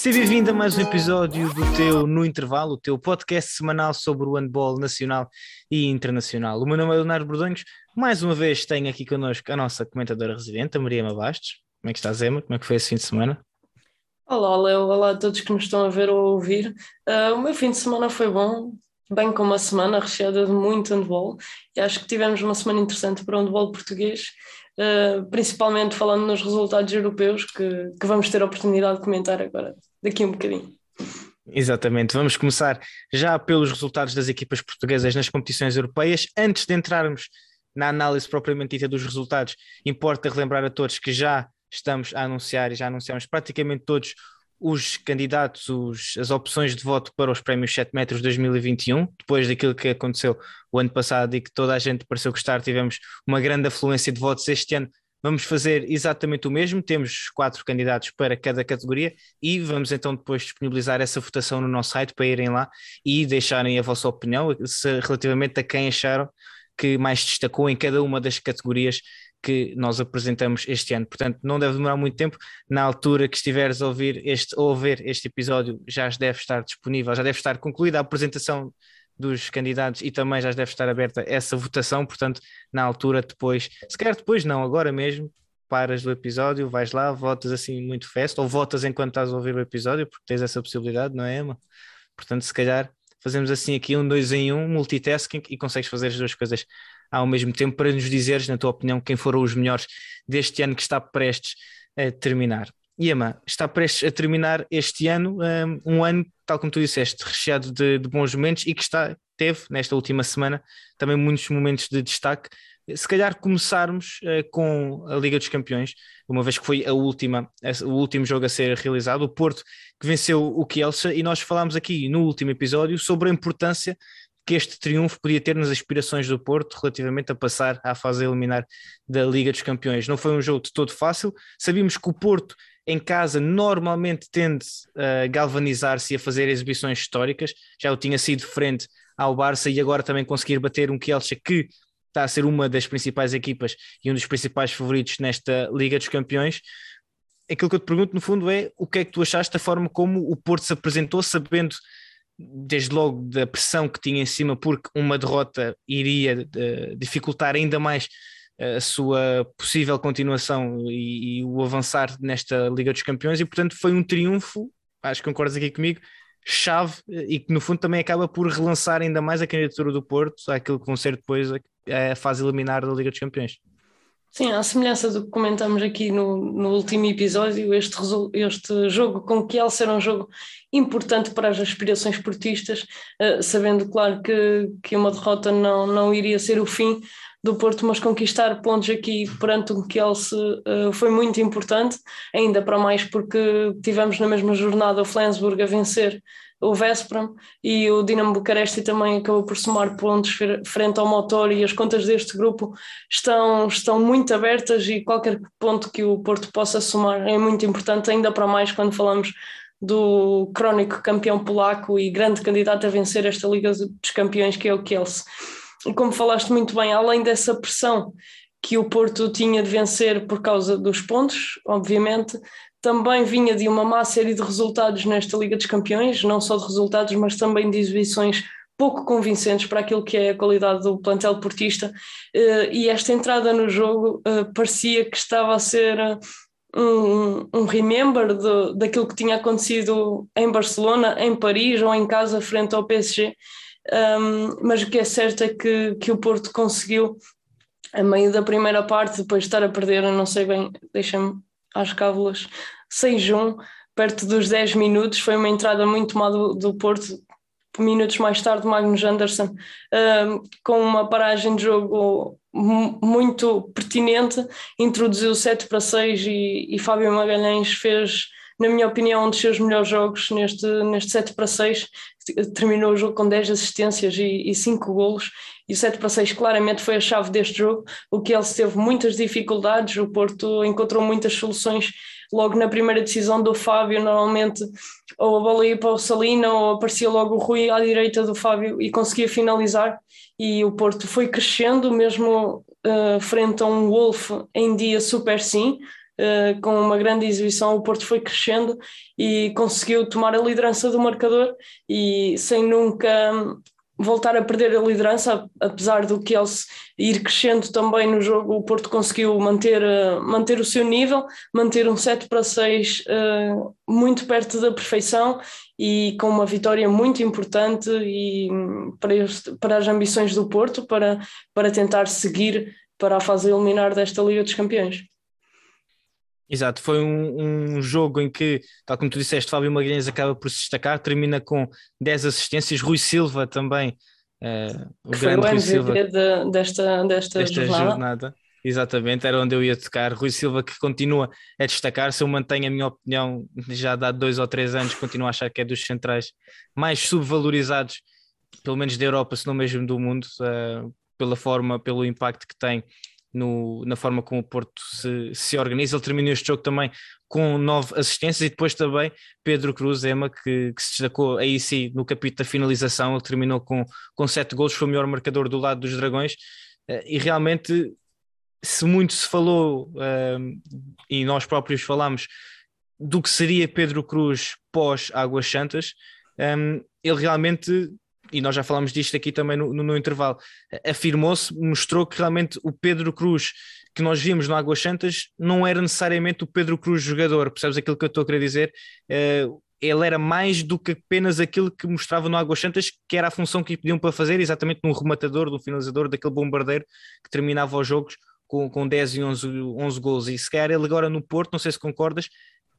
Seja bem-vindo a mais um episódio do teu No Intervalo, o teu podcast semanal sobre o handball nacional e internacional. O meu nome é Leonardo Bordonhos. Mais uma vez tenho aqui connosco a nossa comentadora residente, a Maria Bastos. Como é que estás, Emma? Como é que foi esse fim de semana? Olá. Olá a todos que nos estão a ver ou a ouvir. Uh, o meu fim de semana foi bom, bem como uma semana recheada de muito handball. E acho que tivemos uma semana interessante para o handball português. Uh, principalmente falando nos resultados europeus, que, que vamos ter a oportunidade de comentar agora, daqui um bocadinho. Exatamente, vamos começar já pelos resultados das equipas portuguesas nas competições europeias. Antes de entrarmos na análise propriamente dita dos resultados, importa relembrar a todos que já estamos a anunciar e já anunciamos praticamente todos os candidatos, os, as opções de voto para os prémios 7 metros 2021, depois daquilo que aconteceu o ano passado e que toda a gente pareceu gostar, tivemos uma grande afluência de votos este ano. Vamos fazer exatamente o mesmo, temos quatro candidatos para cada categoria e vamos então depois disponibilizar essa votação no nosso site para irem lá e deixarem a vossa opinião se, relativamente a quem acharam que mais destacou em cada uma das categorias que nós apresentamos este ano. Portanto, não deve demorar muito tempo. Na altura que estiveres a ouvir este, ou ver este episódio, já deve estar disponível, já deve estar concluída a apresentação dos candidatos e também já deve estar aberta essa votação. Portanto, na altura, depois, se calhar depois, não, agora mesmo, paras do episódio, vais lá, votas assim muito festa, ou votas enquanto estás a ouvir o episódio, porque tens essa possibilidade, não é, Emma? Portanto, se calhar fazemos assim aqui um dois em um, multitasking, e consegues fazer as duas coisas ao mesmo tempo para nos dizeres, na tua opinião, quem foram os melhores deste ano que está prestes a terminar. Iema, está prestes a terminar este ano, um, um ano, tal como tu disseste, recheado de, de, bons momentos e que está, teve, nesta última semana, também muitos momentos de destaque. Se calhar começarmos uh, com a Liga dos Campeões, uma vez que foi a última, a, o último jogo a ser realizado, o Porto que venceu o Kielce, e nós falámos aqui no último episódio sobre a importância que este triunfo podia ter nas aspirações do Porto relativamente a passar à fase eliminar da Liga dos Campeões. Não foi um jogo de todo fácil, sabíamos que o Porto em casa normalmente tende a galvanizar-se e a fazer exibições históricas, já o tinha sido frente ao Barça e agora também conseguir bater um Kielce que está a ser uma das principais equipas e um dos principais favoritos nesta Liga dos Campeões. Aquilo que eu te pergunto, no fundo, é o que é que tu achaste da forma como o Porto se apresentou, sabendo desde logo da pressão que tinha em cima, porque uma derrota iria uh, dificultar ainda mais eh, a sua possível continuação e, e, o avançar nesta Liga dos Campeões, e portanto foi um triunfo, acho que concordas aqui comigo, chave e que no fundo também acaba por relançar ainda mais a candidatura do Porto àquilo que vão ser depois a, a fase eliminar da Liga dos Campeões. Sim, à semelhança do que comentamos aqui no, no último episódio, este, este jogo com Kielce era um jogo importante para as aspirações portistas, uh, sabendo, claro, que, que uma derrota não, não iria ser o fim do Porto, mas conquistar pontos aqui perante o Kielce uh, foi muito importante, ainda para mais porque tivemos na mesma jornada o Flensburg a vencer o Veszprem e o Dinamo Bucareste também acabou por somar pontos frente ao motor e as contas deste grupo estão, estão muito abertas e qualquer ponto que o Porto possa somar é muito importante, ainda para mais quando falamos do crónico campeão polaco e grande candidato a vencer esta Liga dos Campeões que é o Kielce. Como falaste muito bem, além dessa pressão que o Porto tinha de vencer por causa dos pontos, obviamente, também vinha de uma má série de resultados nesta Liga dos Campeões, não só de resultados, mas também de exibições pouco convincentes para aquilo que é a qualidade do plantel portista. Eh, e esta entrada no jogo eh, parecia que estava a ser eh, um, um remember de, daquilo que tinha acontecido em Barcelona, em Paris ou em casa frente ao PSG. Um, mas o que é certo é que, que o Porto conseguiu, a meio da primeira parte, depois de estar a perder, não sei bem, deixa-me às cábulas 6-1, perto dos 10 minutos. Foi uma entrada muito má do, do Porto. Minutos mais tarde, Magnus Anderson, uh, com uma paragem de jogo muito pertinente, introduziu 7 para 6 e, e Fábio Magalhães fez, na minha opinião, um dos seus melhores jogos neste, neste 7 para 6. Terminou o jogo com 10 assistências e, e 5 golos. E o 7 para 6 claramente foi a chave deste jogo, o que ele teve muitas dificuldades, o Porto encontrou muitas soluções logo na primeira decisão do Fábio, normalmente ou a bola ia para o Salina ou aparecia logo o Rui à direita do Fábio e conseguia finalizar. E o Porto foi crescendo mesmo uh, frente a um Wolf em dia super sim, uh, com uma grande exibição, o Porto foi crescendo e conseguiu tomar a liderança do marcador e sem nunca voltar a perder a liderança, apesar do que eles ir crescendo também no jogo, o Porto conseguiu manter, eh, manter o seu nível, manter um 7 para 6 uh, muito perto da perfeição e com uma vitória muito importante e hum, para, este, para as ambições do Porto, para, para tentar seguir para a fase eliminar desta Liga dos Campeões. Exato, foi um, um, jogo em que, tal como tu disseste, Fábio Magalhães acaba por se destacar, termina com 10 assistências, Rui Silva também, uh, o que grande Rui Silva de, desta, desta, desta jornada. jornada. Exatamente, era onde eu ia tocar. Rui Silva que continua a destacar-se, eu mantenho a minha opinião, já há dois ou três anos, continuo a achar que é dos centrais mais subvalorizados, pelo menos da Europa, se não mesmo do mundo, uh, pela forma, pelo impacto que tem no, na forma como o Porto se, se organiza. Ele terminou este jogo também com nove assistências e depois também Pedro Cruz, Ema, que, que se destacou aí sim no capítulo da finalização. Ele terminou com, com sete gols, foi o melhor marcador do lado dos Dragões. Eh, e realmente, se muito se falou, ehm, e nós próprios falamos, do que seria Pedro Cruz pós Águas Santas, ehm, ele realmente e nós já falámos disto aqui também no, no, no intervalo, afirmou-se, mostrou que realmente o Pedro Cruz que nós vimos no Águas Santas não era necessariamente o Pedro Cruz jogador, percebes aquilo que eu estou a querer dizer? Uh, ele era mais do que apenas aquilo que mostrava no Águas Santas, que era a função que lhe pediam para fazer, exatamente no rematador, no finalizador, daquele bombardeiro que terminava os jogos com, com 10 e 11, 11 gols. E se calhar ele agora no Porto, não sei se concordas,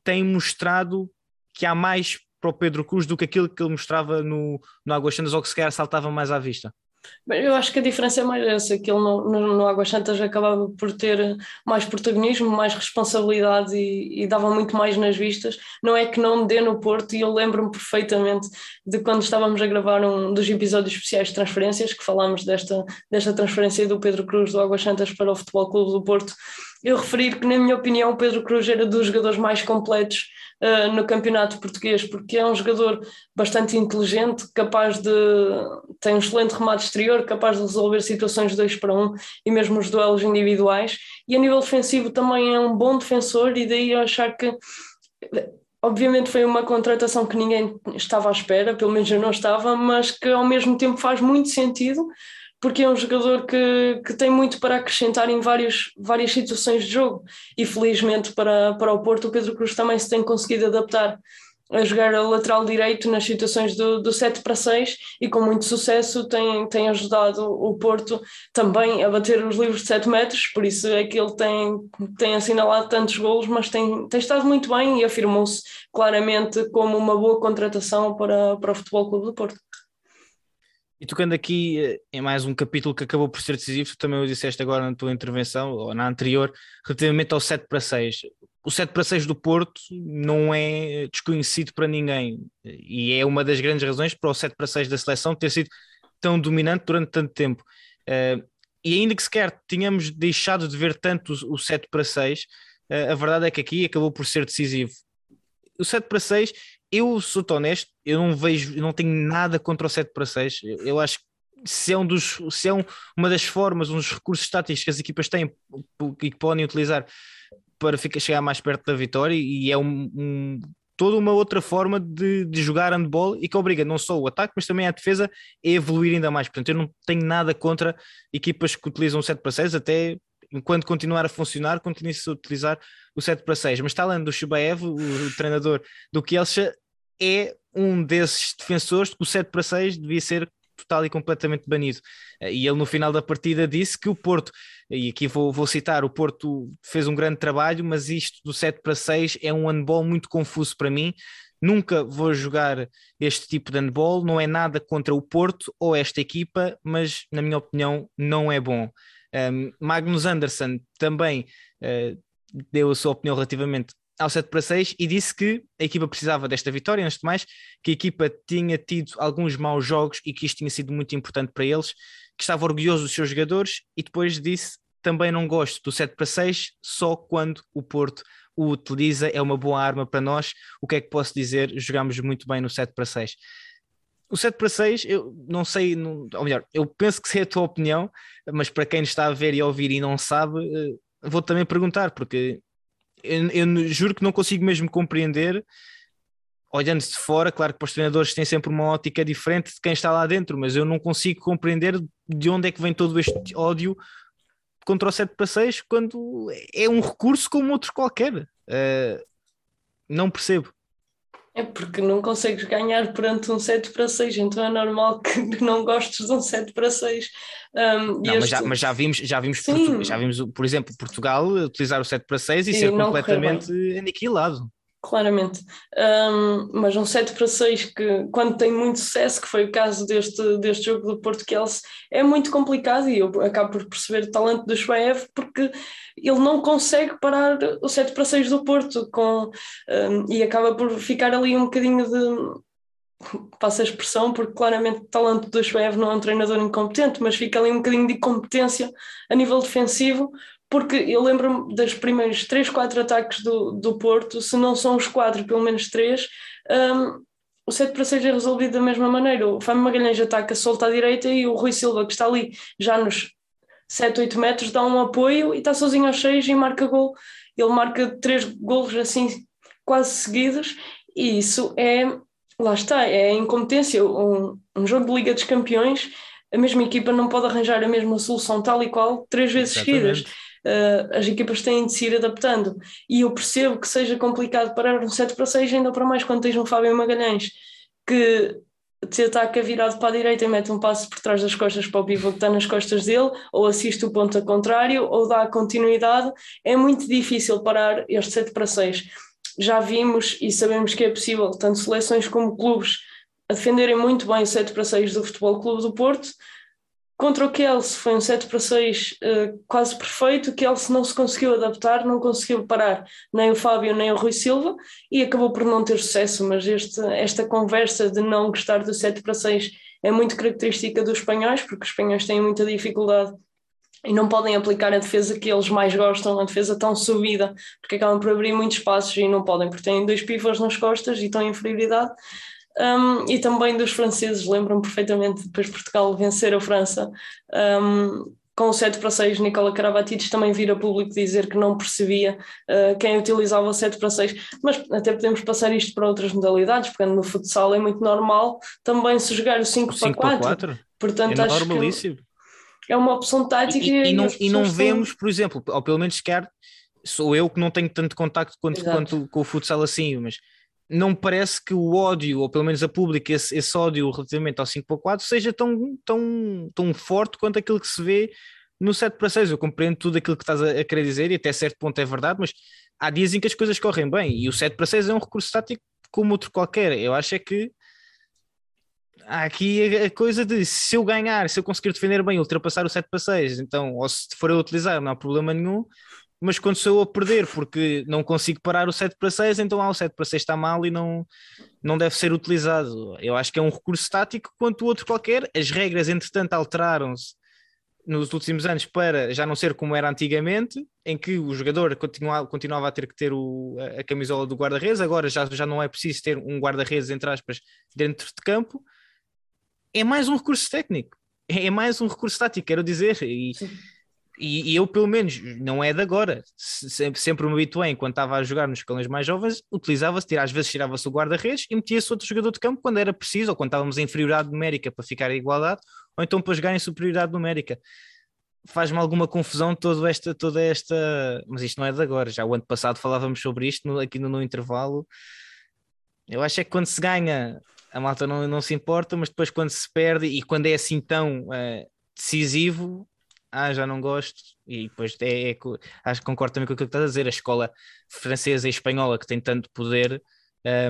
tem mostrado que há mais para o Pedro Cruz do que aquilo que ele mostrava no, no Águas Santas ou que se calhar saltava mais à vista? Bem, eu acho que a diferença é mais essa, que ele no, no, no Águas Santas acabava por ter mais protagonismo, mais responsabilidade e, e, dava muito mais nas vistas. Não é que não dê no Porto, e eu lembro-me perfeitamente de quando estávamos a gravar um dos episódios especiais de transferências, que falámos desta, desta transferência do Pedro Cruz do Águas Santas para o Futebol Clube do Porto, eu referir que, na minha opinião, o Pedro Cruz era dos jogadores mais completos uh, no campeonato português, porque é um jogador bastante inteligente, capaz de. tem um excelente remate exterior, capaz de resolver situações 2 para 1 um, e mesmo os duelos individuais. E a nível defensivo também é um bom defensor, e daí eu achar que. Obviamente foi uma contratação que ninguém estava à espera, pelo menos eu não estava, mas que ao mesmo tempo faz muito sentido, porque é um jogador que, que tem muito para acrescentar em vários, várias situações de jogo e felizmente para, para o Porto o Pedro Cruz também se tem conseguido adaptar a jogar a lateral direito nas situações do, do 7 para 6 e com muito sucesso tem, tem ajudado o Porto também a bater os livros de 7 metros, por isso é que ele tem, tem assinalado tantos golos, mas tem, tem estado muito bem e afirmou-se claramente como uma boa contratação para, para o Futebol Clube do Porto. E tocando aqui eh, em mais um capítulo que acabou por ser decisivo, tu também o disseste agora na tua intervenção, ou na anterior, relativamente ao 7 para 6. O 7 para 6 do Porto não é desconhecido para ninguém e é uma das grandes razões para o 7 para 6 da seleção ter sido tão dominante durante tanto tempo. Uh, e ainda que sequer tínhamos deixado de ver tanto o 7 para 6, uh, eh, a verdade é que aqui acabou por ser decisivo. O 7 para 6 eu sou honesto, eu não vejo, não tenho nada contra o 7 para 6. Eu, acho que se é, um dos, se é um, uma das formas, um dos recursos táticos que as equipas têm e que podem utilizar para ficar, chegar mais perto da vitória, e é um, um toda uma outra forma de, de, jogar handball e que obriga não só o ataque, mas também a defesa a evoluir ainda mais. Portanto, eu não tenho nada contra equipas que utilizam o 7 para 6, até enquanto continuar a funcionar, continue-se a utilizar o 7 para 6. Mas está além do Shubaev, o, o treinador do Kielce, é um desses defensores que o 7 para 6 devia ser total e completamente banido. E ele no final da partida disse que o Porto, e aqui vou, vou citar, o Porto fez um grande trabalho, mas isto do 7 para 6 é um handball muito confuso para mim. Nunca vou jogar este tipo de handball, não é nada contra o Porto ou esta equipa, mas na minha opinião não é bom. Um, Magnus Anderson também uh, deu a sua opinião relativamente ao 7 para 6 e disse que a equipa precisava desta vitória, antes de mais, que a equipa tinha tido alguns maus jogos e que isto tinha sido muito importante para eles, que estava orgulhoso dos seus jogadores e depois disse também não gosto do 7 para 6 só quando o Porto o utiliza, é uma boa arma para nós. O que é que posso dizer? Jogamos muito bem no 7 para 6. O 7 para 6, eu não sei, não, ou melhor, eu penso que sei a tua opinião, mas para quem está a ver e a ouvir e não sabe, eh, vou também perguntar, porque eu, eu juro que não consigo mesmo compreender olhando de fora, claro que os treinadores têm sempre uma ótica diferente de quem está lá dentro, mas eu não consigo compreender de onde é que vem todo este ódio contra o 7 para 6 quando é um recurso como outro qualquer. Uh, não percebo. É porque não consegues ganhar perante um 7 para 6, então é normal que não gostes de um 7 para 6. Um, não, este... mas, já, mas já vimos, já vimos, Portu... já vimos, por exemplo, Portugal utilizar o 7 para 6 e, e ser completamente aniquilado. Claramente, um, mas um 7 para 6 que quando tem muito sucesso, que foi o caso deste, deste jogo do Porto Kelsey, é muito complicado e eu acabo por perceber o talento do Schweev porque ele não consegue parar o 7 para 6 do Porto com, um, e acaba por ficar ali um bocadinho de passa a expressão, porque claramente o talento do Schweev não é um treinador incompetente, mas fica ali um bocadinho de incompetência a nível defensivo, porque eu lembro-me dos primeiros 3, 4 ataques do, do Porto, se não são os 4, pelo menos 3, um, o 7 para 6 é resolvido da mesma maneira. O Fábio Magalhães ataca solta à direita e o Rui Silva, que está ali já nos 7, 8 metros, dá um apoio e está sozinho aos 6 e marca gol. Ele marca 3 golos assim quase seguidos e isso é, lá está, é incompetência. Um, um jogo de Liga dos Campeões, a mesma equipa não pode arranjar a mesma solução tal e qual três vezes Exatamente. seguidas uh, as equipas têm de se ir adaptando. E eu percebo que seja complicado parar um 7 para 6, ainda para mais quando tens um Fábio Magalhães que te ataca virado para a direita e mete um passo por trás das costas para o pivô que está nas costas dele, ou assiste o ponto a contrário, ou dá continuidade, é muito difícil parar este 7 para 6. Já vimos e sabemos que é possível, tanto seleções como clubes, a defenderem muito bem o 7 para 6 do Futebol Clube do Porto, Contra o Kelsey foi um 7 para 6 uh, eh, quase perfeito. O Kelsey não se conseguiu adaptar, não conseguiu parar nem o Fábio nem o Rui Silva e acabou por não ter sucesso. Mas este, esta conversa de não gostar do 7 para 6 é muito característica dos espanhóis, porque os espanhóis têm muita dificuldade e não podem aplicar a defesa que eles mais gostam, a defesa tão subida, porque acabam por abrir muitos espaços e não podem, porque têm dois pivôs nas costas e estão em inferioridade. Um, e também dos franceses, lembram perfeitamente depois de Portugal vencer a França um, com o 7 para 6, Nicola Karabatic também vir a público dizer que não percebia uh, quem utilizava o 7 para 6, mas até podemos passar isto para outras modalidades, porque no futsal é muito normal também se jogar o 5, 5 para 4. 4. Portanto, é acho normalíssimo. é uma opção tática. E, e, e não, e não vemos, por exemplo, ou pelo menos sequer sou eu que não tenho tanto contacto quanto, quanto com o futsal assim, mas não parece que o ódio, ou pelo menos a pública, esse, esse ódio relativamente ao 5 para 4 seja tão, tão, tão forte quanto aquilo que se vê no 7 para 6. Eu compreendo tudo aquilo que estás a, a, querer dizer e até certo ponto é verdade, mas há dias em que as coisas correm bem e o 7 para 6 é um recurso tático como outro qualquer. Eu acho é que há aqui a, a coisa de se eu ganhar, se eu conseguir defender bem, ultrapassar o 7 para 6, então, ou se for eu utilizar, não há problema nenhum mas quando sou eu a perder porque não consigo parar o 7 para 6, então ah, o 7 para 6 está mal e não, não deve ser utilizado. Eu acho que é um recurso tático quanto outro qualquer. As regras, entretanto, alteraram-se nos últimos anos para já não ser como era antigamente, em que o jogador continuava, continuava a ter que ter o, a, camisola do guarda-redes, agora já, já não é preciso ter um guarda-redes, entre aspas, dentro de campo. É mais um recurso técnico, é mais um recurso tático, quero dizer. E, Sim e, e, eu, pelo menos, não é de agora, sempre, sempre me habituei, enquanto estava a jogar nos escalões mais jovens, utilizava-se, às vezes tirava-se o guarda-redes e metia-se outro jogador de campo quando era preciso, ou quando estávamos em inferioridade numérica para ficar em igualdade, ou então para jogar em superioridade numérica. Faz-me alguma confusão toda esta, toda esta. Mas isto não é de agora, já o ano passado falávamos sobre isto no, aqui no, no intervalo. Eu acho é que quando se ganha, a malta não, não se importa, mas depois quando se perde e quando é assim tão uh, decisivo, ah, já não gosto, e depois é, é, acho que concordo também com aquilo que estás a dizer, a escola francesa e espanhola que tem tanto poder,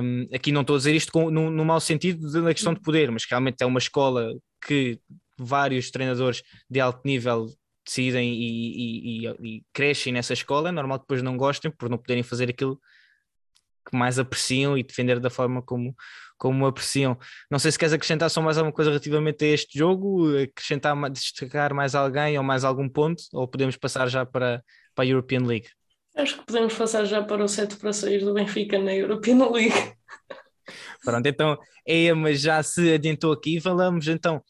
um, aqui não estou a dizer isto com, no, no mau sentido da questão de poder, mas realmente é uma escola que vários treinadores de alto nível decidem e, e, e, e crescem nessa escola, é normal que depois não gostem por não poderem fazer aquilo que mais apreciam e defender da forma como, como apreciam. Não sei se queres acrescentar só mais alguma coisa relativamente a este jogo, acrescentar, destacar mais alguém ou mais algum ponto, ou podemos passar já para, para a European League? Acho que podemos passar já para o 7 para 6 do Benfica na European League. Pronto, então é, mas já se adiantou aqui, falamos então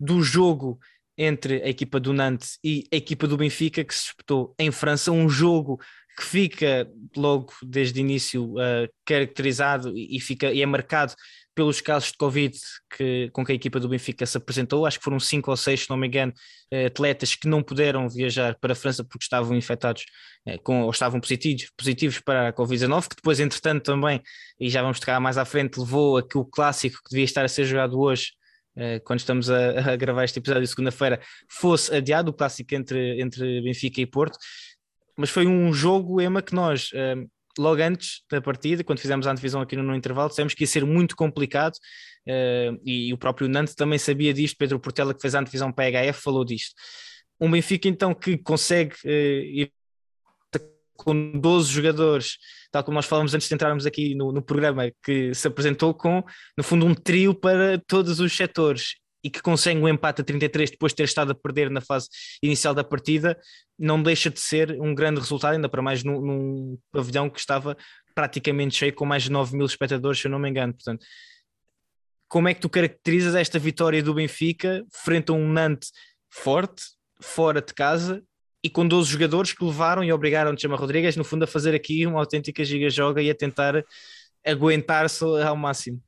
do jogo entre a equipa do Nantes e a equipa do Benfica que se disputou em França, um jogo que fica logo desde o início uh, caracterizado e, fica, e é marcado pelos casos de Covid que, com que a equipa do Benfica se apresentou, acho que foram cinco ou seis, se não me engano, eh, atletas que não puderam viajar para a França porque estavam infectados eh, com, ou estavam positivos, positivos para a Covid-19, que depois, entretanto, também, e já vamos tocar mais à frente, levou a que o clássico que devia estar a ser jogado hoje, eh, quando estamos a, a gravar este episódio segunda-feira, fosse adiado, o clássico entre, entre Benfica e Porto. Mas foi um jogo, Emma, que nós logo antes da partida, quando fizemos a antevisão aqui no, no intervalo, dissemos que ia ser muito complicado uh, e, e, o próprio Nantes também sabia disto. Pedro Portela, que fez a antevisão para a HF, falou disto. Um Benfica, então, que consegue uh, ir com 12 jogadores, tal como nós falamos antes de entrarmos aqui no, no programa, que se apresentou com, no fundo, um trio para todos os setores e que consegue um empate a 33 depois de ter estado a perder na fase inicial da partida, não deixa de ser um grande resultado, ainda para mais num, num pavilhão que estava praticamente cheio, com mais de 9 mil espectadores, se eu não me engano. Portanto, como é que tu caracterizas esta vitória do Benfica frente a um Nantes forte, fora de casa e com 12 jogadores que levaram e obrigaram o Chama Rodrigues, no fundo, a fazer aqui uma autêntica giga-joga e a tentar aguentar-se ao máximo?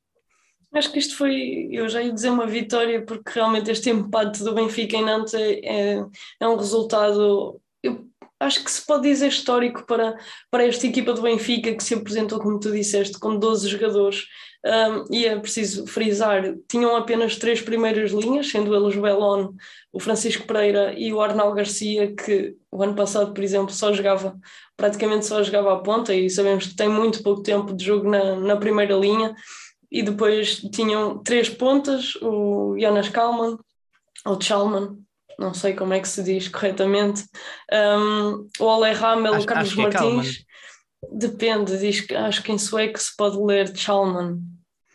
Acho que isto foi, eu já ia dizer uma vitória, porque realmente este empate do Benfica em Nantes é, é, é um resultado, eu acho que se pode dizer histórico para, para esta equipa do Benfica, que se apresentou, como tu disseste, com 12 jogadores, um, e é preciso frisar, tinham apenas três primeiras linhas, sendo eles o Belon, o Francisco Pereira e o Arnal Garcia, que o ano passado, por exemplo, só jogava, praticamente só jogava a ponta, e sabemos que tem muito pouco tempo de jogo na, na primeira linha, e depois tinham três pontas, o Jonas Kalman, ou Chalman, não sei como é que se diz corretamente, um, o Ole Hamel, o Carlos é Martins, é depende, diz que acho que em sueco se pode ler Chalman.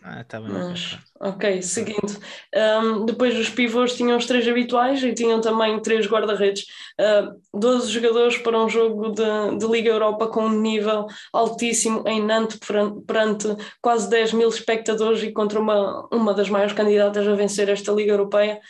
Ah, tá bem. Mas, ok, seguindo. Um, depois os pivôs tinham os três habituais e tinham também três guarda-redes. Uh, 12 jogadores para um jogo de, de, Liga Europa com um nível altíssimo em Nantes perante quase 10 mil espectadores e contra uma, uma das maiores candidatas a vencer esta Liga Europeia.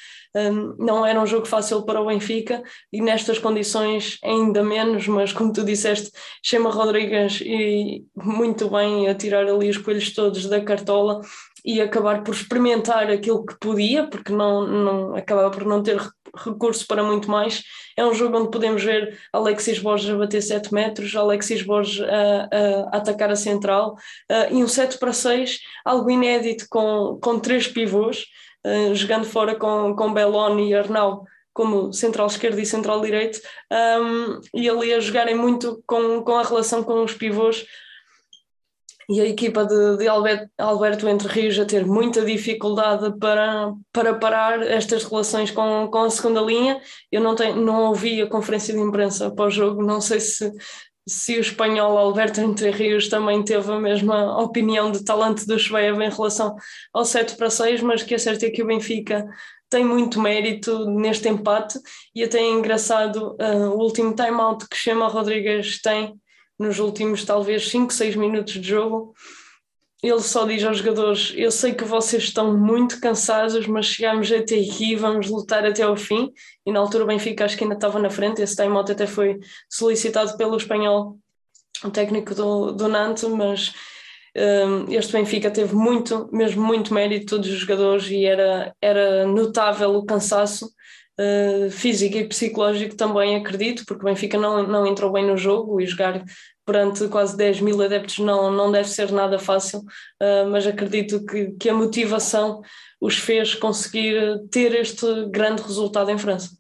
Não era um jogo fácil para o Benfica e nestas condições ainda menos, mas como tu disseste, Chema Rodrigues e muito bem a tirar ali os coelhos todos da cartola e acabar por experimentar aquilo que podia, porque não, não acabava por não ter recurso para muito mais. É um jogo onde podemos ver Alexis Borges a bater 7 metros, Alexis Borges a, a atacar a central uh, e um 7 para 6, algo inédito com, com três pivôs, uh, jogando fora com, com Belloni e Arnau como central esquerdo e central direito, um, e ali a jogarem muito com, com a relação com os pivôs, e a equipa de, de Alberto, Alberto, Entre Rios a ter muita dificuldade para, para parar estas relações com, com a segunda linha. Eu não, tenho, não ouvi a conferência de imprensa pós-jogo, não sei se, se o espanhol Alberto Entre Rios também teve a mesma opinião de talento do Schweb em relação ao 7 para 6, mas que é certo é que o Benfica tem muito mérito neste empate e até é engraçado uh, o último time-out que Chema Rodrigues tem nos últimos talvez 5, 6 minutos de jogo, ele só diz aos jogadores: Eu sei que vocês estão muito cansados, mas chegamos até aqui, vamos lutar até ao fim. E na altura o Benfica acho que ainda estava na frente. Esse time-out até foi solicitado pelo espanhol, o técnico do, do Nantes, mas um, este Benfica teve muito, mesmo muito mérito, todos os jogadores, e era, era notável o cansaço. Uh, físico e psicológico também acredito, porque o Benfica não, não entrou bem no jogo e jogar perante quase 10 mil adeptos não, não deve ser nada fácil, uh, mas acredito que, que a motivação os fez conseguir ter este grande resultado em França.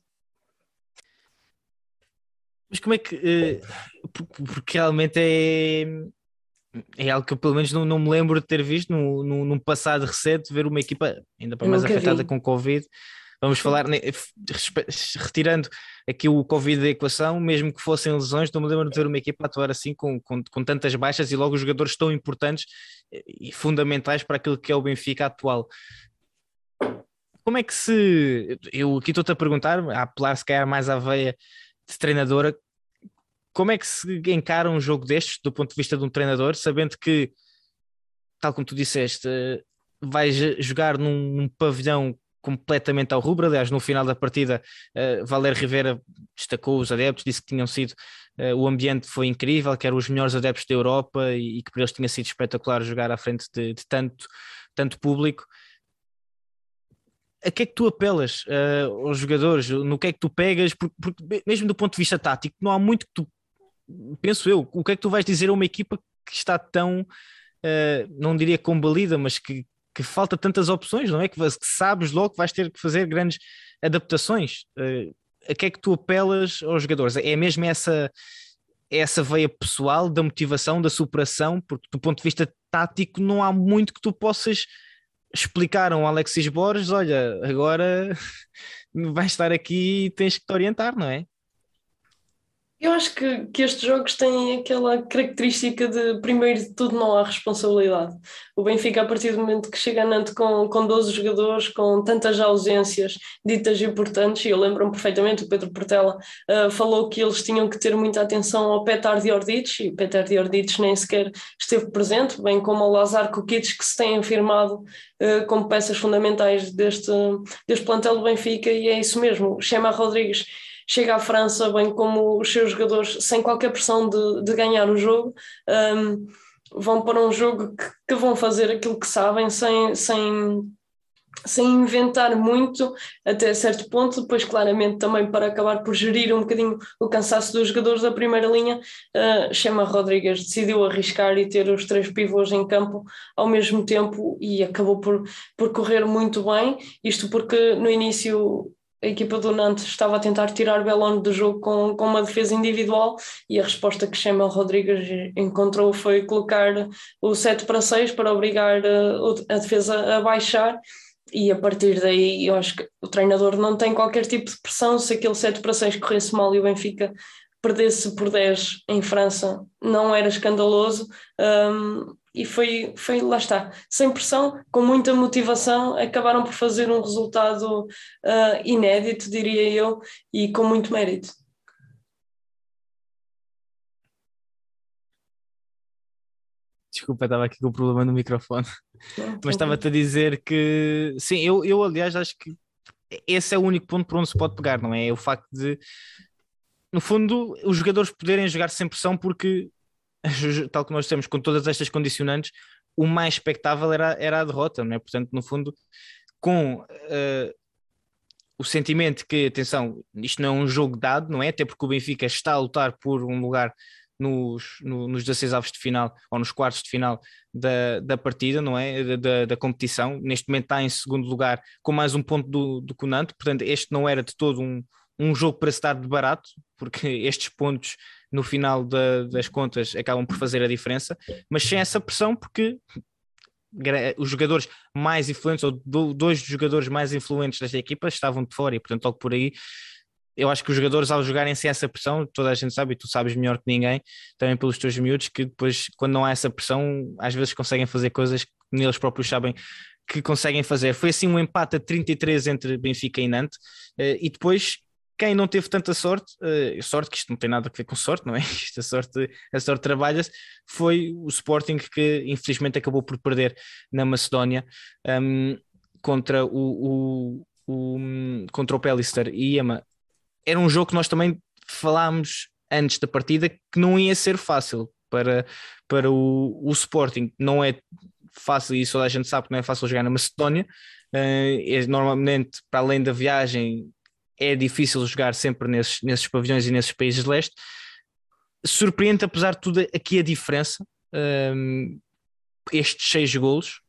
Mas como é que. Uh, porque realmente é. É algo que eu pelo menos não, não me lembro de ter visto no, num passado recente, ver uma equipa ainda para mais afetada vi. com Covid, Vamos falar, retirando aqui o Covid da equação, mesmo que fossem lesões, não me lembro de ver uma equipa atuar assim com, com, com tantas baixas e logo os jogadores tão importantes e fundamentais para aquilo que é o Benfica atual. Como é que se. Eu aqui estou-te a perguntar, a apelar se calhar mais à veia de treinadora, como é que se encara um jogo destes do ponto de vista de um treinador, sabendo que, tal como tu disseste, vais jogar num, num pavilhão completamente ao rubro. Aliás, no final da partida, uh, Valer Rivera destacou os adeptos, disse que tinham sido uh, o ambiente foi incrível, que eram os melhores adeptos da Europa e, e que para eles tinha sido espetacular jogar à frente de, de tanto, tanto público. A que é que tu apelas uh, aos jogadores? No que é que tu pegas? Porque, porque, mesmo do ponto de vista tático, não há muito que tu, penso eu, o que é que tu vais dizer a uma equipa que está tão, não diria combalida, mas que, que falta tantas opções, não é? Que, sabes logo que vais ter que fazer grandes adaptações. Uh, a que é que tu apelas aos jogadores? É mesmo essa, essa veia pessoal da motivação, da superação, porque do ponto de vista tático não há muito que tu possas explicar a um Alexis Borges, olha, agora vais estar aqui e tens que te orientar, não é? Eu acho que, que estes jogos têm aquela característica de, primeiro de tudo, não há responsabilidade. O Benfica, a partir do momento que chega a Nantes com, com 12 jogadores, com tantas ausências ditas importantes, e eu lembro-me perfeitamente, o Pedro Portela uh, falou que eles tinham que ter muita atenção ao Petar Diordic, e o Petar Diordic nem sequer esteve presente, bem como ao Lazar Kukic, que se têm afirmado uh, como peças fundamentais deste, deste plantel do Benfica, e é isso mesmo. Chema Rodrigues chega à França, bem como os seus jogadores, sem qualquer pressão de, de ganhar o jogo, um, vão para um jogo que, que, vão fazer aquilo que sabem, sem, sem, sem inventar muito até certo ponto, depois claramente também para acabar por gerir um bocadinho o cansaço dos jogadores da primeira linha, uh, Chema Rodrigues decidiu arriscar e ter os três pivôs em campo ao mesmo tempo e acabou por, por correr muito bem, isto porque no início a equipa do Nantes estava a tentar tirar Belón do jogo com, com uma defesa individual e a resposta que Chemel Rodrigues encontrou foi colocar o 7 para 6 para obrigar a, eh, a defesa a baixar e a partir daí eu acho que o treinador não tem qualquer tipo de pressão. Se aquele 7 para 6 corresse mal e o Benfica perdesse por 10 em França não era escandaloso. Um, e foi, foi, lá está, sem pressão, com muita motivação, acabaram por fazer um resultado uh, inédito, diria eu, e com muito mérito. Desculpa, estava aqui com o problema no microfone, não, mas estava-te a dizer que sim, eu, eu aliás acho que esse é o único ponto por onde se pode pegar, não é? é o facto de, no fundo, os jogadores poderem jogar sem pressão porque tal como nós temos com todas estas condicionantes, o mais expectável era, era a derrota, não é? Portanto, no fundo, com uh, o sentimento que, atenção, isto não é um jogo dado, não é? Até porque o Benfica está a lutar por um lugar nos, no, nos 16 avos de final ou nos quartos de final da, da partida, não é? Da, da, competição. Neste momento está em segundo lugar com mais um ponto do, do Conante, portanto, este não era de todo um, um jogo para se estar de barato, porque estes pontos no final da, das contas acabam por fazer a diferença, mas sem essa pressão, porque os jogadores mais influentes, ou dois dos jogadores mais influentes desta equipa, estavam de fora, e portanto, logo por aí, eu acho que os jogadores, ao jogarem sem essa pressão, toda a gente sabe, e tu sabes melhor que ninguém, também pelos teus miúdos, que depois, quando não há essa pressão, às vezes conseguem fazer coisas que eles próprios sabem que conseguem fazer. Foi assim um empate a 33 entre Benfica e Nantes, eh, e depois quem não teve tanta sorte, uh, sorte que isto não tem nada a ver com sorte, não é? Isto, a sorte, a sorte trabalha-se, foi o Sporting que infelizmente acabou por perder na Macedónia um, contra o, o, o, contra o Pellister e Ema. Era um jogo que nós também falámos antes da partida que não ia ser fácil para, para o, o Sporting. Não é fácil, e isso a gente sabe que não é fácil jogar na Macedónia. Uh, é, normalmente, para além da viagem, é difícil jogar sempre nesses, nesses pavilhões e nesses países de leste. Surpreende, apesar de tudo, aqui a diferença, um, estes seis golos.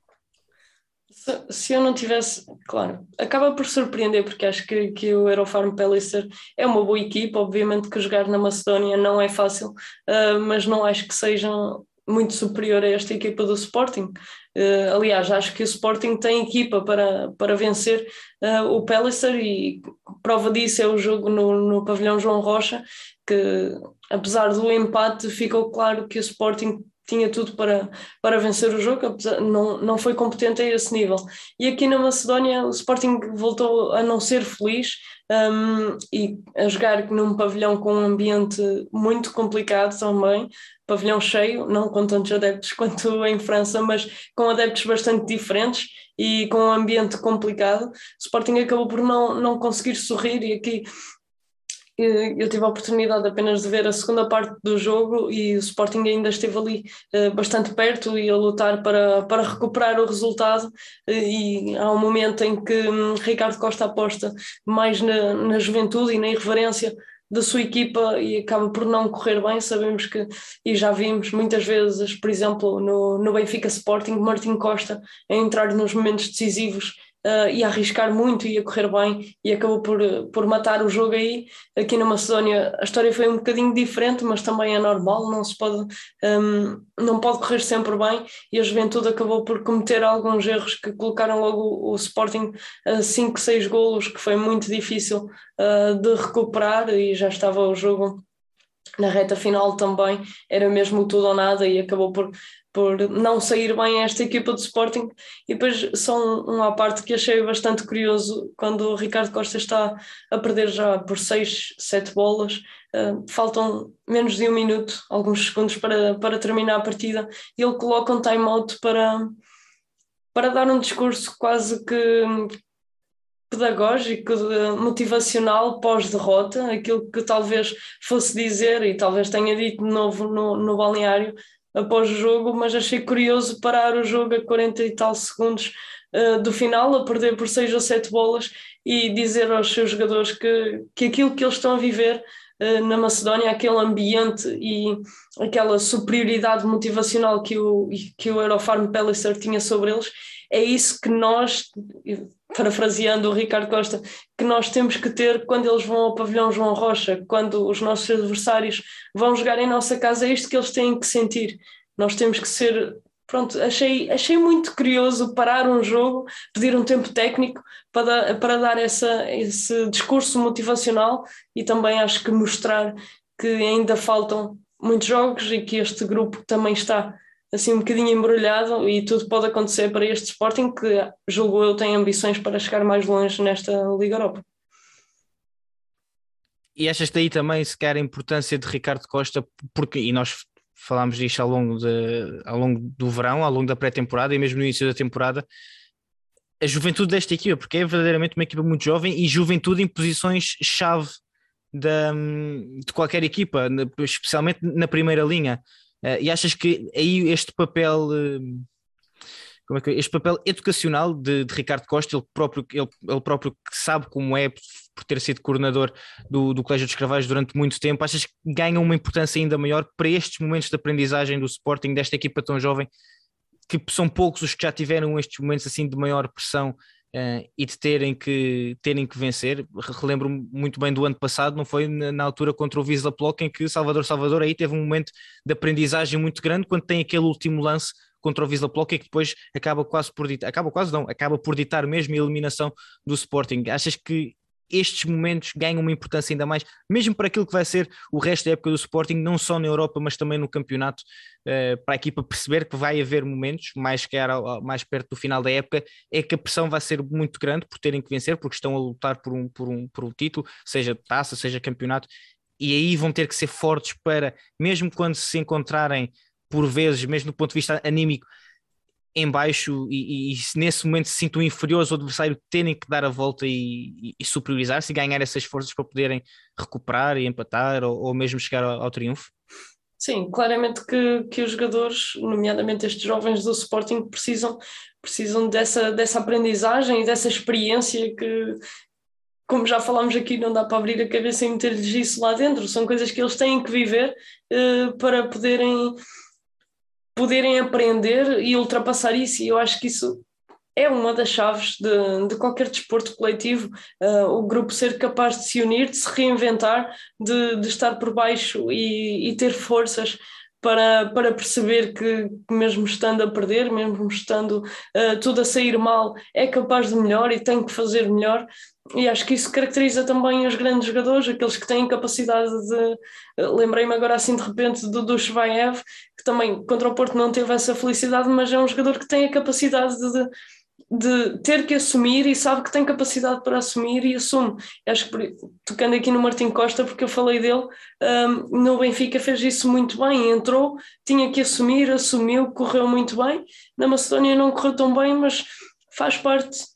Se, se, eu não tivesse, claro, acaba por surpreender, porque acho que, que o Aerofarm Pellicer é uma boa equipa. Obviamente que jogar na Macedónia não é fácil, uh, mas não acho que sejam muito superior a esta equipa do Sporting. Uh, aliás, acho que o Sporting tem equipa para, para vencer uh, o Pellicer e prova disso é o jogo no, no pavilhão João Rocha, que apesar do empate ficou claro que o Sporting tinha tudo para, para vencer o jogo, apesar, não, não foi competente a esse nível. E aqui na Macedónia o Sporting voltou a não ser feliz um, e a jogar num pavilhão com um ambiente muito complicado também, pavilhão cheio, não com tantos adeptos quanto em França, mas com adeptos bastante diferentes e com um ambiente complicado. O Sporting acabou por não, não conseguir sorrir e aqui eu tive a oportunidade apenas de ver a segunda parte do jogo e o Sporting ainda esteve ali uh, bastante perto e a lutar para, para recuperar o resultado uh, e há um momento em que um, Ricardo Costa aposta mais na, na juventude e na irreverência da sua equipa e acaba por não correr bem. Sabemos que, e já vimos muitas vezes, por exemplo, no, no Benfica Sporting, Martin Costa a entrar nos momentos decisivos uh, ia arriscar muito, ia correr bem e acabou por, por matar o jogo aí. Aqui na Macedónia a história foi um bocadinho diferente, mas também é normal, não se pode, um, não pode correr sempre bem e a Juventude acabou por cometer alguns erros que colocaram logo o, o Sporting a 5, 6 golos, que foi muito difícil uh, de recuperar e já estava o jogo na reta final também era mesmo tudo ou nada e acabou por por não sair bem esta equipa do Sporting. E depois, só um, um à parte que achei bastante curioso, quando o Ricardo Costa está a perder já por 6, 7 bolas, uh, faltam menos de um minuto, alguns segundos para, para terminar a partida, e ele coloca um time-out para, para dar um discurso quase que pedagógico, motivacional pós-derrota, aquilo que talvez fosse dizer e talvez tenha dito de novo no, no balneário, após o jogo, mas achei curioso parar o jogo a 40 e tal segundos uh, do final, a perder por 6 ou 7 bolas e dizer aos seus jogadores que, que aquilo que eles estão a viver na Macedónia, aquele ambiente e aquela superioridade motivacional que o, que o Eurofarm Palliser tinha sobre eles, é isso que nós, parafraseando o Ricardo Costa, que nós temos que ter quando eles vão ao pavilhão João Rocha, quando os nossos adversários vão jogar em nossa casa, é isto que eles têm que sentir. Nós temos que ser. Pronto, achei, achei muito curioso parar um jogo, pedir um tempo técnico para, para dar essa, esse discurso motivacional e também acho que mostrar que ainda faltam muitos jogos e que este grupo também está assim um bocadinho embrulhado e tudo pode acontecer para este Sporting que julgo eu tem ambições para chegar mais longe nesta Liga Europa. E achas daí também se quer a importância de Ricardo Costa, porque e nós falámos disto ao longo, de, ao longo do verão, ao longo da pré-temporada e mesmo no início da temporada, a juventude desta equipa, porque é verdadeiramente uma equipa muito jovem e juventude em posições-chave de qualquer equipa, especialmente na primeira linha. Uh, e achas que aí este papel, uh, como é que este papel educacional de, de, Ricardo Costa, ele próprio, ele, ele próprio que sabe como é por ter sido coordenador do, do Colégio dos Carvalhos durante muito tempo, achas que ganha uma importância ainda maior para estes momentos de aprendizagem do Sporting, desta equipa tão jovem, que são poucos os que já tiveram estes momentos assim de maior pressão Uh, e de terem que, terem que vencer. Relembro muito bem do ano passado, não foi na, altura contra o Wisla Plock, em que Salvador Salvador aí teve um momento de aprendizagem muito grande quando tem aquele último lance contra o Wisla Plock, que depois acaba quase por ditar, acaba quase não, acaba por ditar mesmo a eliminação do Sporting. Achas que estes momentos ganham uma importância ainda mais, mesmo para aquilo que vai ser o resto da época do Sporting, não só na Europa, mas também no campeonato, uh, para a equipa perceber que vai haver momentos, mais, que era, mais perto do final da época, é que a pressão vai ser muito grande por terem que vencer, porque estão a lutar por um, por um, por um título, seja taça, seja campeonato, e aí vão ter que ser fortes para, mesmo quando se encontrarem por vezes, mesmo do ponto de vista anímico, em baixo e, e, nesse momento se sintam inferiores ao adversário, terem que dar a volta e, e superiorizar-se e ganhar essas forças para poderem recuperar e empatar ou, ou mesmo chegar ao, ao, triunfo? Sim, claramente que, que os jogadores, nomeadamente estes jovens do Sporting, precisam, precisam dessa, dessa aprendizagem e dessa experiência que, como já falámos aqui, não dá para abrir a cabeça e meter-lhes isso lá dentro. São coisas que eles têm que viver uh, para poderem poderem aprender e ultrapassar isso, e eu acho que isso é uma das chaves de, de qualquer desporto coletivo, uh, o grupo ser capaz de se unir, de se reinventar, de, de estar por baixo e, e ter forças para, para perceber que, mesmo estando a perder, mesmo estando uh, tudo a sair mal, é capaz de melhor e tem que fazer melhor. E acho que isso caracteriza também os grandes jogadores, aqueles que têm capacidade de. Lembrei-me agora assim de repente do Dushbaev, que também contra o Porto não teve essa felicidade, mas é um jogador que tem a capacidade de, de ter que assumir e sabe que tem capacidade para assumir e assume. Acho que tocando aqui no Martim Costa, porque eu falei dele, um, no Benfica fez isso muito bem, entrou, tinha que assumir, assumiu, correu muito bem. Na Macedónia não correu tão bem, mas faz parte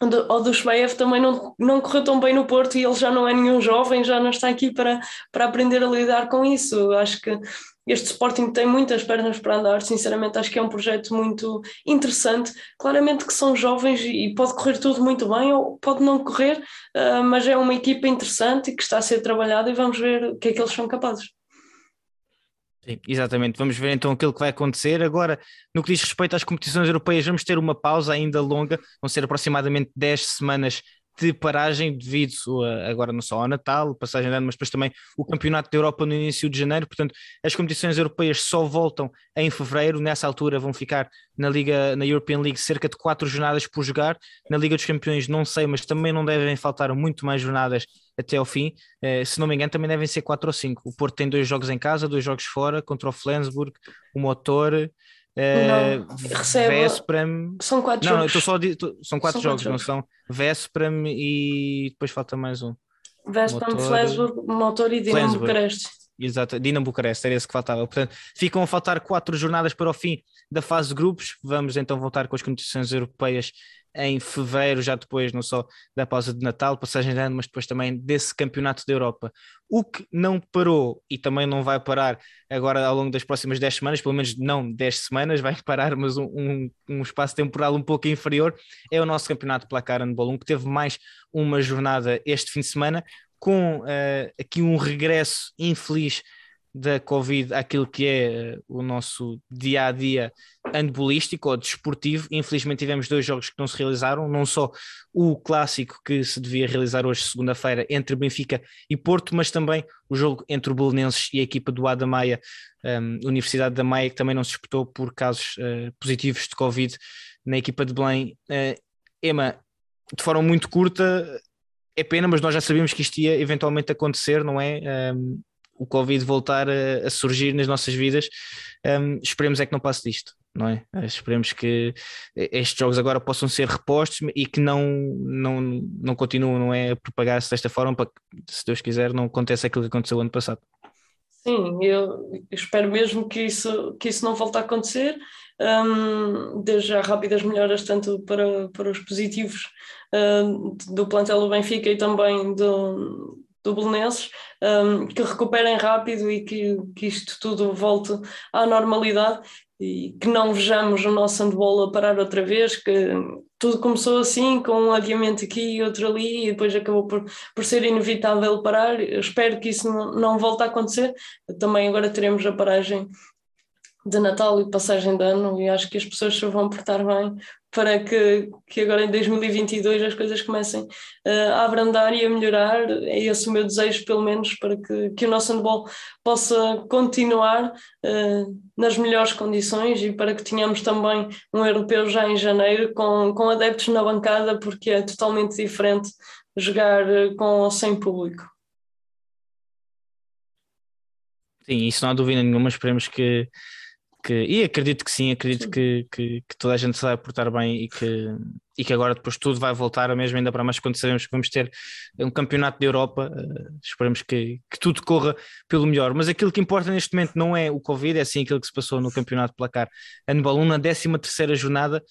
o do também não, não correu tão bem no Porto e ele já não é nenhum jovem, já não está aqui para, para aprender a lidar com isso. Acho que este Sporting tem muitas pernas para andar, sinceramente acho que é um projeto muito interessante. Claramente que são jovens e pode correr tudo muito bem ou pode não correr, uh, mas é uma equipa interessante que está a ser trabalhada e vamos ver o que é que eles são capazes. Sim, exatamente, vamos ver então aquilo que vai acontecer. Agora, no que diz respeito às competições europeias, vamos ter uma pausa ainda longa, vão ser aproximadamente 10 semanas de paragem devido a, agora não só ao Natal, passagem de ano, mas depois também o Campeonato da Europa no início de janeiro. Portanto, as competições europeias só voltam em fevereiro. Nessa altura vão ficar na Liga, na European League, cerca de quatro jornadas por jogar. Na Liga dos Campeões, não sei, mas também não devem faltar muito mais jornadas até ao fim. Eh, se não me engano, também devem ser quatro ou cinco. O Porto tem dois jogos em casa, dois jogos fora, contra o Flensburg, o Motor. Uh, recebe... Vespram... São quatro não, jogos. Não, só de... são quatro são jogos, quatro não são? Vespram e depois falta mais um. Vespram. Flesburg, Motor e Dinamo Bucareste. Exato, Dinamo Bucareste, era esse que faltava. Portanto, ficam a faltar quatro jornadas para o fim da fase de grupos. Vamos então voltar com as competições europeias em fevereiro, já depois não só da pausa de Natal, passagem de ano, mas depois também desse campeonato da Europa. O que não parou e também não vai parar agora ao longo das próximas 10 semanas, pelo menos não 10 semanas, vai parar, mas um, um, um espaço temporal um pouco inferior, é o nosso campeonato placar handball 1, que teve mais uma jornada este fim de semana, com uh, aqui um regresso infeliz da Covid àquilo que é uh, o nosso dia a dia handbolístico ou desportivo. Infelizmente tivemos dois jogos que não se realizaram, não só o clássico que se devia realizar hoje, segunda-feira, entre Benfica e Porto, mas também o jogo entre o Belenenses e a equipa do Ada Maia, um, Universidade da Maia, que também não se disputou por casos uh, positivos de Covid na equipa de Belém. Ema, de forma muito curta, é pena, mas nós já sabíamos que isto ia eventualmente acontecer, não é? Um, o Covid voltar a, a surgir nas nossas vidas. Um, esperemos é que não passe disto, não é? Esperemos que estes jogos agora possam ser repostos e que não, não, não continuem não é, a propagar-se desta forma para que, se Deus quiser, não aconteça aquilo que aconteceu ano passado. Sim, eu espero mesmo que isso, que isso não volte a acontecer. Um, desde já rápidas melhoras tanto para, para os positivos um, do plantel do Benfica e também do, do Belenenses, um, que recuperem rápido e que, que isto tudo volte à normalidade e que não vejamos o nosso handball a parar outra vez, que tudo começou assim, com um adiamento aqui e outro ali, e depois acabou por, por ser inevitável parar. Eu espero que isso não, não volte a acontecer. Também agora teremos a paragem de Natal e passagem de ano, e acho que as pessoas se vão portar bem para que, que agora em 2022 as coisas comecem uh, a abrandar e a melhorar. É esse o meu desejo, pelo menos, para que, que o nosso handball possa continuar uh, nas melhores condições e para que tenhamos também um europeu já em janeiro com, com adeptos na bancada, porque é totalmente diferente jogar eh, com ou sem público. Sim, isso não há dúvida nenhuma. Esperemos que que, e acredito que sim, acredito sim. Que, que, que, toda a gente se vai portar bem e que, e que agora depois tudo vai voltar a mesmo, ainda para mais quando sabemos que vamos ter um campeonato da Europa, uh, esperamos que, que tudo corra pelo melhor. Mas aquilo que importa neste momento não é o Covid, é sim aquilo que se passou no campeonato de placar Handball 1 na 13 terceira jornada.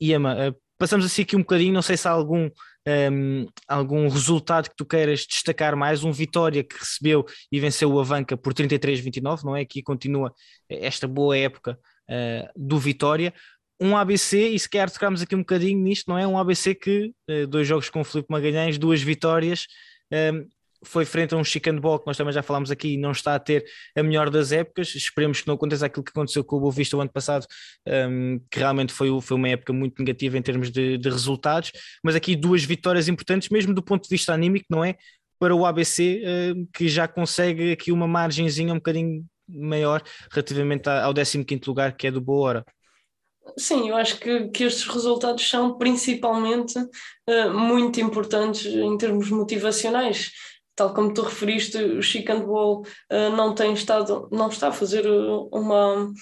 E Ama, uh, passamos assim aqui um bocadinho, não sei se há algum um, algum resultado que tu queiras destacar mais, um Vitória que recebeu e venceu o Avanca por 33-29, não é? Aqui continua esta boa época uh, do Vitória. Um ABC, e se quer tocarmos aqui um bocadinho nisto, não é? Um ABC que, uh, dois jogos com o Filipe Magalhães, duas vitórias, um, foi frente a um chicken ball que nós também já falámos aqui não está a ter a melhor das épocas. Esperemos que não aconteça aquilo que aconteceu com o Boa Vista o ano passado, um, que realmente foi, foi uma época muito negativa em termos de, de, resultados. Mas aqui duas vitórias importantes, mesmo do ponto de vista anímico, não é? Para o ABC, uh, que já consegue aqui uma margenzinha um bocadinho maior relativamente ao 15 lugar que é do Boa Hora. Sim, eu acho que, que estes resultados são principalmente uh, muito importantes em termos motivacionais. Tal como tu referiste, o Chic Handball uh, não tem estado, não está a fazer uma,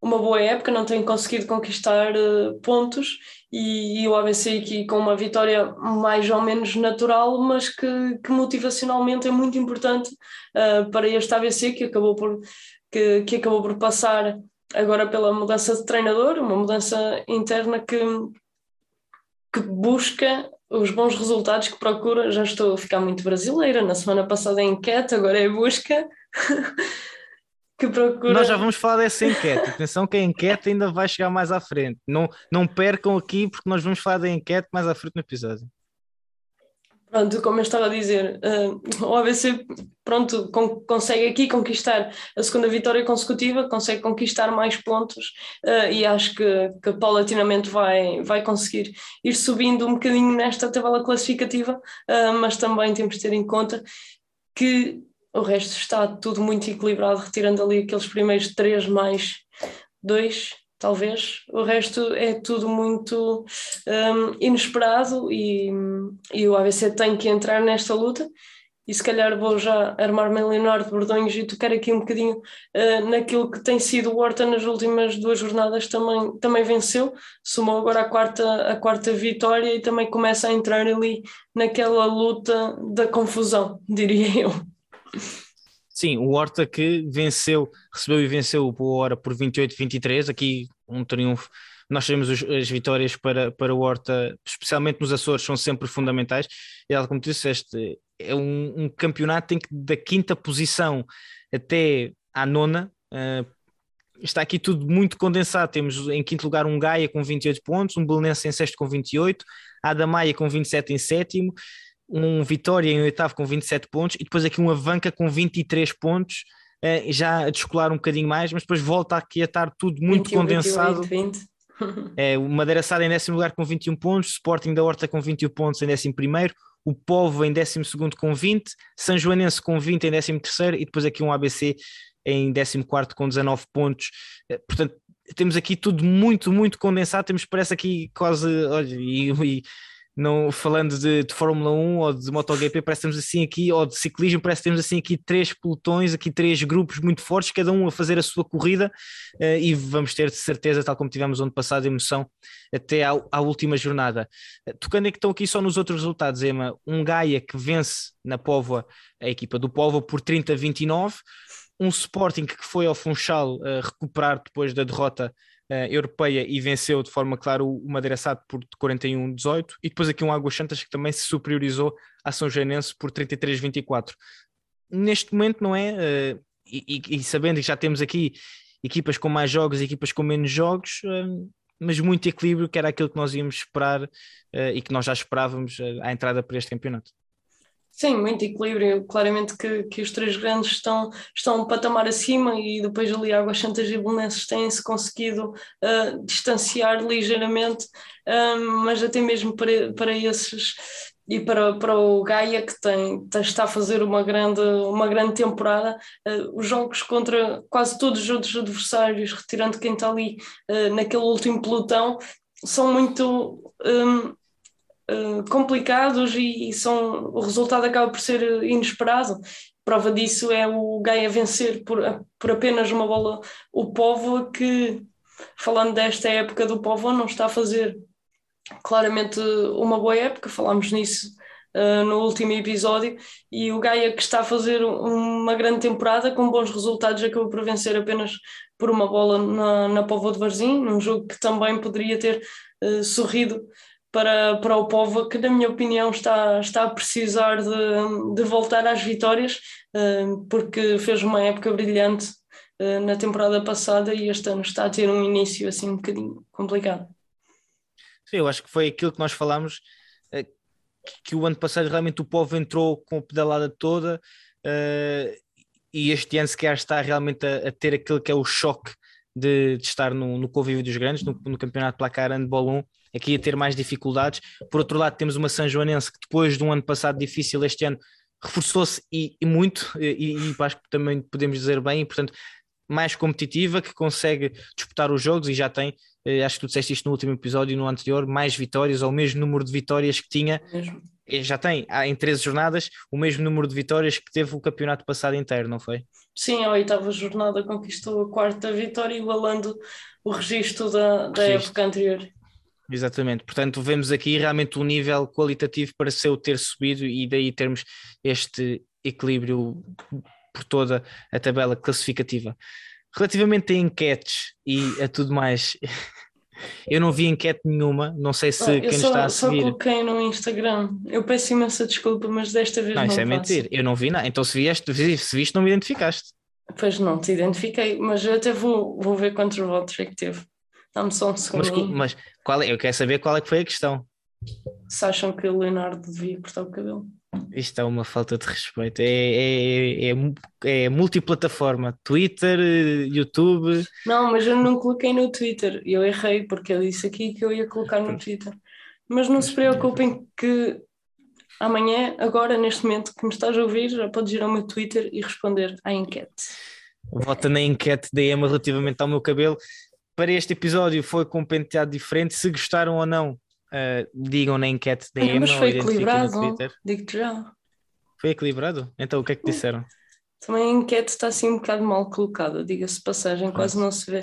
uma boa época, não tem conseguido conquistar uh, pontos e, e, o ABC aqui com uma vitória mais ou menos natural, mas que, que motivacionalmente é muito importante uh, para este ABC que acabou por, que, que acabou por passar agora pela mudança de treinador, uma mudança interna que, que busca os bons resultados que procura. Já estou a ficar muito brasileira, na semana passada é enquete, agora é busca. que procura. Nós já vamos falar dessa enquete. Atenção que a enquete ainda vai chegar mais à frente. Não, não percam aqui, porque nós vamos falar da enquete mais à frente no episódio. Pronto, como eu estava a dizer, uh, o ABC pronto, con consegue aqui conquistar a segunda vitória consecutiva, consegue conquistar mais pontos uh, e acho que, que paulatinamente vai, vai conseguir ir subindo um bocadinho nesta tabela classificativa, uh, mas também temos de ter em conta que o resto está tudo muito equilibrado, retirando ali aqueles primeiros três mais dois, talvez. O resto é tudo muito um, inesperado e, e o ABC tem que entrar nesta luta. E se calhar vou já armar-me em Leonardo Bordões e tocar aqui um bocadinho uh, naquilo que tem sido o Horta nas últimas duas jornadas, também, também venceu, somou agora a quarta, a quarta vitória e também começa a entrar ali naquela luta da confusão, diria eu. Sim, o Horta que venceu, recebeu e venceu o Boa Hora por 28-23, aqui um triunfo. Nós sabemos as vitórias para, para o Horta, especialmente nos Açores, são sempre fundamentais. E como tu disseste, é um, um campeonato tem que da quinta posição até à nona. Uh, está aqui tudo muito condensado. Temos em quinto lugar um Gaia com 28 pontos, um Belenense em sexto com 28, a Adamaia com 27 em sétimo um Vitória em oitavo com 27 pontos e depois aqui um Avanca com 23 pontos, uh, já a descolar um bocadinho mais, mas depois volta aqui a estar tudo muito 21, condensado. 28, 20. é, o Madeira Sada em décimo lugar com 21 pontos, Sporting da Horta com 21 pontos em décimo primeiro, o Povo em décimo segundo com 20, São Joanense com 20 em décimo terceiro e depois aqui um ABC em décimo quarto com 19 pontos. Eh, portanto, temos aqui tudo muito, muito condensado. Temos, parece aqui quase, olha, e, e não falando de, de, Fórmula 1 ou de MotoGP, parece que temos assim aqui, ou de ciclismo, parece que temos assim aqui três pelotões, aqui três grupos muito fortes, cada um a fazer a sua corrida, uh, e vamos ter de certeza, tal como tivemos ano passado, emoção até à, à última jornada. Uh, tocando é que estão aqui só nos outros resultados, Emma, um Gaia que vence na Póvoa, a equipa do Póvoa, por 30 a 29, um Sporting que foi ao Funchal uh, recuperar depois da derrota uh, europeia e venceu de forma clara o, o Madeira Sado por 41-18 e depois aqui um Águas Santas que também se superiorizou à São Janense por 33-24. Neste momento, não é? Uh, e, e, sabendo que já temos aqui equipas com mais jogos e equipas com menos jogos, uh, mas muito equilíbrio, que era aquilo que nós íamos esperar e que nós já esperávamos à entrada para este campeonato. Sim, muito equilíbrio. Claramente que, que os três grandes estão, estão um patamar acima e depois ali Águas Santas e Belenenses têm-se conseguido uh, distanciar ligeiramente, uh, mas até mesmo para, para esses e para, para o Gaia que tem, está a fazer uma grande, uma grande temporada, uh, os jogos contra quase todos os outros adversários, retirando quem está ali naquele último pelotão, são muito um, eh, complicados e, e, são, o resultado acaba por ser inesperado. Prova disso é o Gaia vencer por, por apenas uma bola o Povo, que, falando desta época do Povo, não está a fazer claramente uma boa época, falámos nisso uh, no último episódio, e o Gaia que está a fazer uma grande temporada com bons resultados acabou por vencer apenas por uma bola na, na Povo de Varzim, num jogo que também poderia ter uh, sorrido para, para o povo que, na minha opinião, está, está a precisar de, de voltar às vitórias, eh, porque fez uma época brilhante eh, na temporada passada e este ano está a ter um início assim um bocadinho complicado. Sim, eu acho que foi aquilo que nós falámos, eh, que o ano passado realmente o povo entrou com a pedalada toda e este ano sequer está realmente a, a ter aquilo que é o choque de, de estar no, no convívio dos grandes, no, no campeonato placar handball 1, aqui a ter mais dificuldades. Por outro lado, temos uma São Joanense que depois de um ano passado difícil, este ano reforçou-se e, e, muito, e, e, acho que também podemos dizer bem, e portanto mais competitiva, que consegue disputar os jogos e já tem, eh, acho que tu disseste isto no último episódio, no anterior, mais vitórias, ou o mesmo número de vitórias que tinha, mesmo. já tem em 13 jornadas, o mesmo número de vitórias que teve o campeonato passado inteiro, não foi? Sim, a oitava jornada conquistou a quarta vitória, igualando o registro da, da época anterior. Exatamente, portanto, vemos aqui realmente um nível qualitativo para seu ter subido e daí termos este equilíbrio por toda a tabela classificativa. Relativamente a enquetes e a tudo mais, eu não vi enquete nenhuma, não sei se ah, quem só, está a seguir. seguir. Só coloquei no Instagram. Eu peço imensa desculpa, mas desta vez não. Não, isso é mentira, eu não vi nada. Então, se vieste, se viste, não me identificaste. Pois não, te identifiquei, mas eu até vou, vou ver quantos votos é que teve. Dá-me só um segundo. Mas, mas qual é, eu quero saber qual é que foi a questão. Se acham que o Leonardo devia cortar o cabelo? Isto é uma falta de respeito. É, é, é, é, multiplataforma: Twitter, YouTube. Não, mas eu não coloquei no Twitter. Eu errei porque eu disse aqui que eu ia colocar no Twitter. Mas não se preocupem que amanhã, agora, neste momento que me estás a ouvir, já podes ir ao meu Twitter e responder à enquete. Vota na enquete da Emma relativamente ao meu cabelo. Para este episódio foi com um penteado diferente. Se gostaram ou não, Uh, digam na enquete da EMA Mas foi equilibrado, digo-te já. Foi equilibrado? Então o que é que disseram? Também a enquete está assim um bocado mal colocada, diga-se passagem, quase não se vê.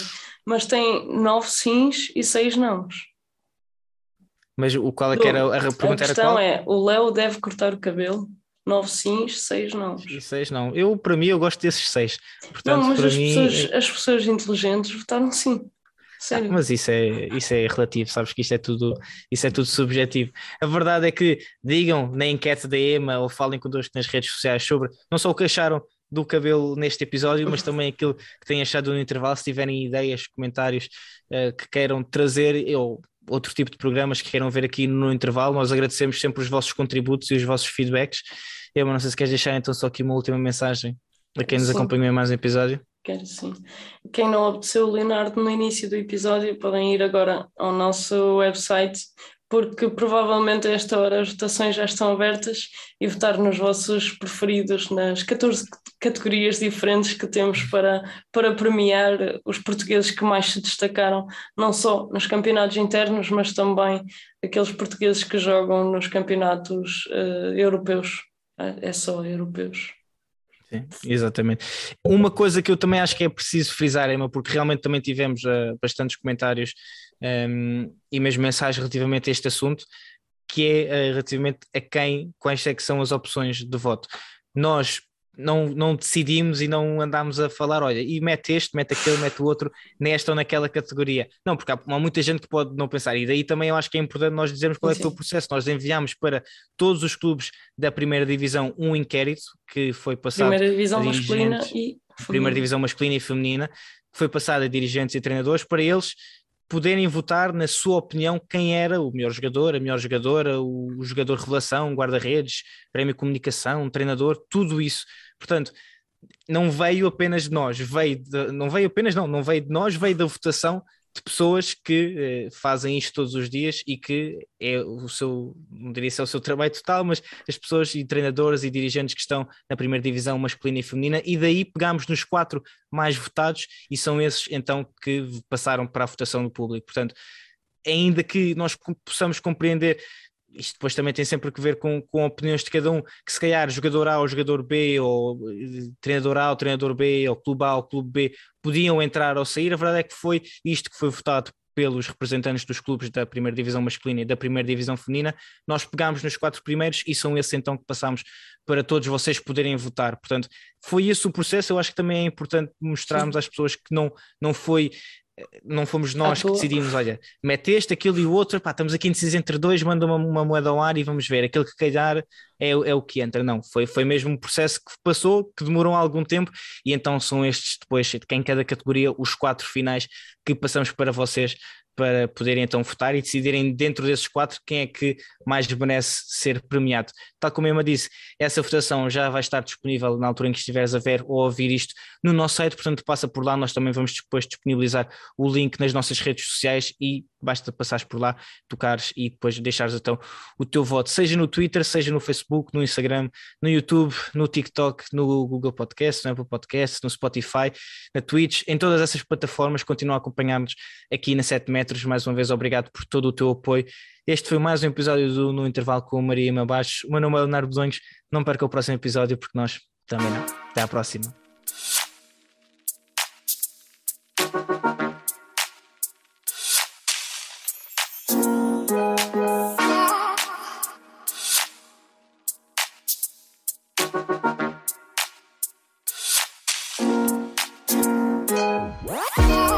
Mas tem nove sims e seis nãos. Mas o qual é que era a pergunta? A questão é: o Léo deve cortar o cabelo? Nove sims, seis não. E seis não. Eu, para mim, eu gosto desses seis. Portanto, não, mas as, mim... pessoas, as pessoas inteligentes votaram sim. Sério? Ah, mas isso é, isso é relativo, sabes que isto é tudo, isso é tudo subjetivo. A verdade é que digam na enquete da EMA ou falem connosco nas redes sociais sobre não só o que acharam do cabelo neste episódio, mas também aquilo que têm achado no intervalo. Se tiverem ideias, comentários uh, que queiram trazer ou outro tipo de programas que queiram ver aqui no intervalo, nós agradecemos sempre os vossos contributos e os vossos feedbacks. Eu não sei se queres deixar então só aqui uma última mensagem a quem nos acompanhou em mais um episódio. Quero sim. Quem não obteceu o Leonardo no início do episódio podem ir agora ao nosso website, porque provavelmente a esta hora as votações já estão abertas e votar nos vossos preferidos nas 14 categorias diferentes que temos para, para premiar os portugueses que mais se destacaram, não só nos campeonatos internos, mas também aqueles portugueses que jogam nos campeonatos uh, europeus. É só europeus. Sim, exatamente. Uma coisa que eu também acho que é preciso frisar, Emma, porque realmente também tivemos uh, bastantes comentários um, ehm, e mesmo mensagens relativamente a este assunto, que é uh, relativamente a quem, quais é que são as opções de voto. Nós não, não decidimos e não andámos a falar, olha, e mete este, mete aquele, mete o outro, nesta ou naquela categoria. Não, porque há, há muita gente que pode não pensar, e daí também eu acho que é importante nós dizermos qual é, foi o processo. Nós enviámos para todos os clubes da primeira divisão um inquérito que foi passado. Primeira divisão masculina e feminina. Primeira divisão masculina e feminina, que foi passada a dirigentes e treinadores para eles poderem votar, na sua opinião, quem era o melhor jogador, a melhor jogadora, o jogador revelação, guarda-redes, prémio comunicação, treinador, tudo isso. Portanto, não veio apenas de nós, veio de, não veio apenas não, não veio de nós, veio da votação de pessoas que eh, fazem isto todos os dias e que é o seu, não diria se é o seu trabalho total, mas as pessoas e treinadores e dirigentes que estão na primeira divisão masculina e feminina, e daí pegámos nos quatro mais votados e são esses então que passaram para a votação do público. Portanto, ainda que nós possamos compreender isto depois também tem sempre que ver com, com opiniões de cada um, que se calhar jogador A ou jogador B, ou eh, treinador A ou treinador B, ou clube A ou clube B, podiam entrar ou sair, a verdade é que foi isto que foi votado pelos representantes dos clubes da primeira divisão masculina e da primeira divisão feminina, nós pegámos nos quatro primeiros e são esses então que passámos para todos vocês poderem votar. Portanto, foi esse o processo. Eu acho que também é importante mostrarmos Sim. às pessoas que não, não foi não fomos nós que decidimos, olha, mete este, aquilo e o outro, pá, estamos aqui indecisos entre dois, manda uma, uma, moeda ao ar e vamos ver, aquele que calhar é, é o que entra, não, foi, foi mesmo um processo que passou, que demorou algum tempo e então são estes depois, em cada categoria, os quatro finais que passamos para vocês para poderem então votar e decidirem dentro desses quatro quem é que mais merece ser premiado. Tal como Emma disse, essa votação já vai estar disponível na altura em que estiveres a ver ou a ouvir isto no nosso site, portanto passa por lá, nós também vamos depois disponibilizar o link nas nossas redes sociais e basta passares por lá, tocares e depois deixares então o teu voto, seja no Twitter, seja no Facebook, no Instagram, no YouTube, no TikTok, no Google Podcast, no Apple Podcast, no Spotify, na Twitch, em todas essas plataformas, continua a acompanhar-nos aqui na 7 metros. Mais uma vez, obrigado por todo o teu apoio. Este foi mais um episódio do No Intervalo com Maria Mabaixo. O meu nome é Leonardo Bedonhos. Não perca o próximo episódio, porque nós também não. Até à próxima.